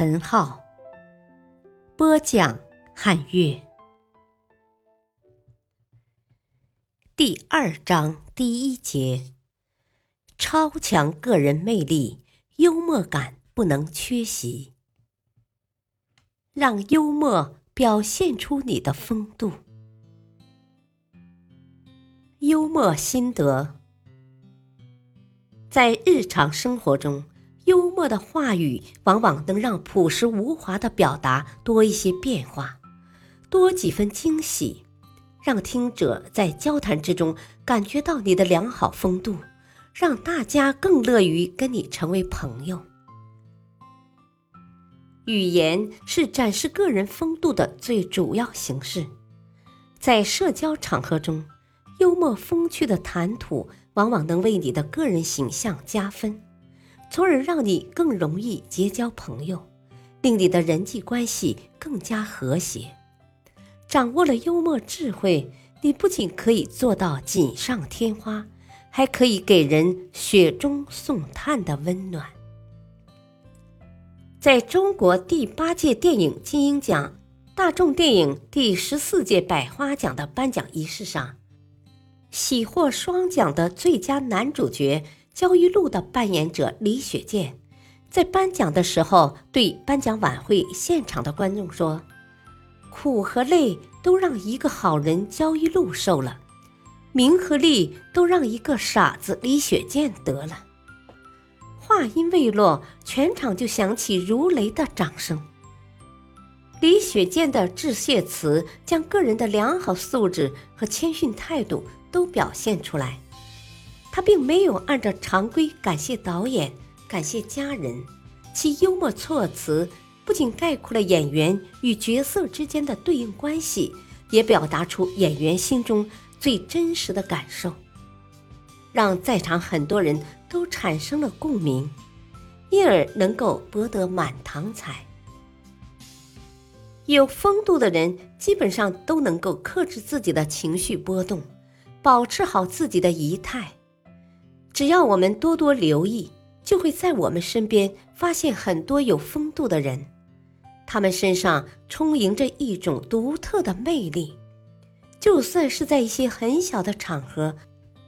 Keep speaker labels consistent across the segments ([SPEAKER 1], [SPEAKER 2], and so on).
[SPEAKER 1] 陈浩，播讲汉乐。第二章第一节：超强个人魅力，幽默感不能缺席。让幽默表现出你的风度。幽默心得。在日常生活中，幽默的话语往往能让朴实无华的表达多一些变化，多几分惊喜，让听者在交谈之中感觉到你的良好风度，让大家更乐于跟你成为朋友。语言是展示个人风度的最主要形式，在社交场合中，幽默风趣的谈吐。往往能为你的个人形象加分，从而让你更容易结交朋友，令你的人际关系更加和谐。掌握了幽默智慧，你不仅可以做到锦上添花，还可以给人雪中送炭的温暖。在中国第八届电影金鹰奖大众电影第十四届百花奖的颁奖仪式上。喜获双奖的最佳男主角焦裕禄的扮演者李雪健，在颁奖的时候对颁奖晚会现场的观众说：“苦和累都让一个好人焦裕禄受了，名和利都让一个傻子李雪健得了。”话音未落，全场就响起如雷的掌声。李雪健的致谢词将个人的良好素质和谦逊态度。都表现出来，他并没有按照常规感谢导演、感谢家人，其幽默措辞不仅概括了演员与角色之间的对应关系，也表达出演员心中最真实的感受，让在场很多人都产生了共鸣，因而能够博得满堂彩。有风度的人基本上都能够克制自己的情绪波动。保持好自己的仪态，只要我们多多留意，就会在我们身边发现很多有风度的人，他们身上充盈着一种独特的魅力。就算是在一些很小的场合，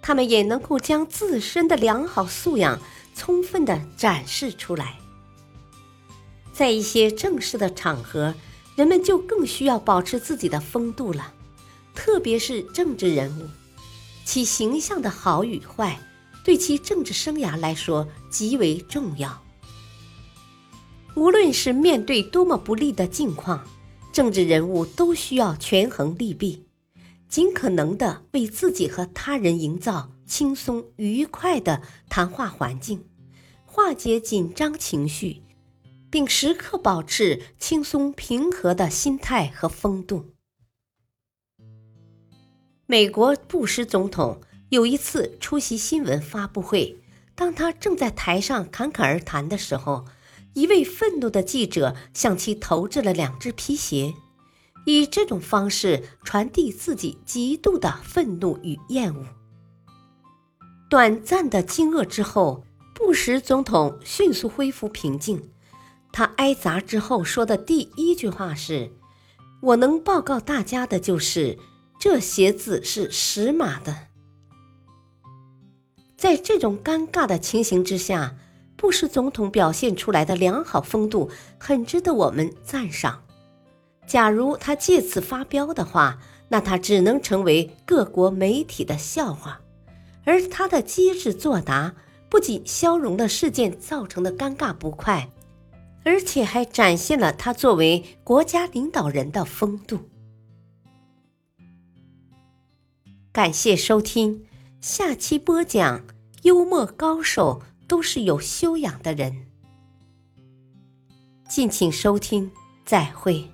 [SPEAKER 1] 他们也能够将自身的良好素养充分的展示出来。在一些正式的场合，人们就更需要保持自己的风度了，特别是政治人物。其形象的好与坏，对其政治生涯来说极为重要。无论是面对多么不利的境况，政治人物都需要权衡利弊，尽可能的为自己和他人营造轻松愉快的谈话环境，化解紧张情绪，并时刻保持轻松平和的心态和风度。美国布什总统有一次出席新闻发布会，当他正在台上侃侃而谈的时候，一位愤怒的记者向其投掷了两只皮鞋，以这种方式传递自己极度的愤怒与厌恶。短暂的惊愕之后，布什总统迅速恢复平静。他挨砸之后说的第一句话是：“我能报告大家的就是。”这鞋子是实码的。在这种尴尬的情形之下，布什总统表现出来的良好风度很值得我们赞赏。假如他借此发飙的话，那他只能成为各国媒体的笑话。而他的机智作答，不仅消融了事件造成的尴尬不快，而且还展现了他作为国家领导人的风度。感谢收听，下期播讲：幽默高手都是有修养的人。敬请收听，再会。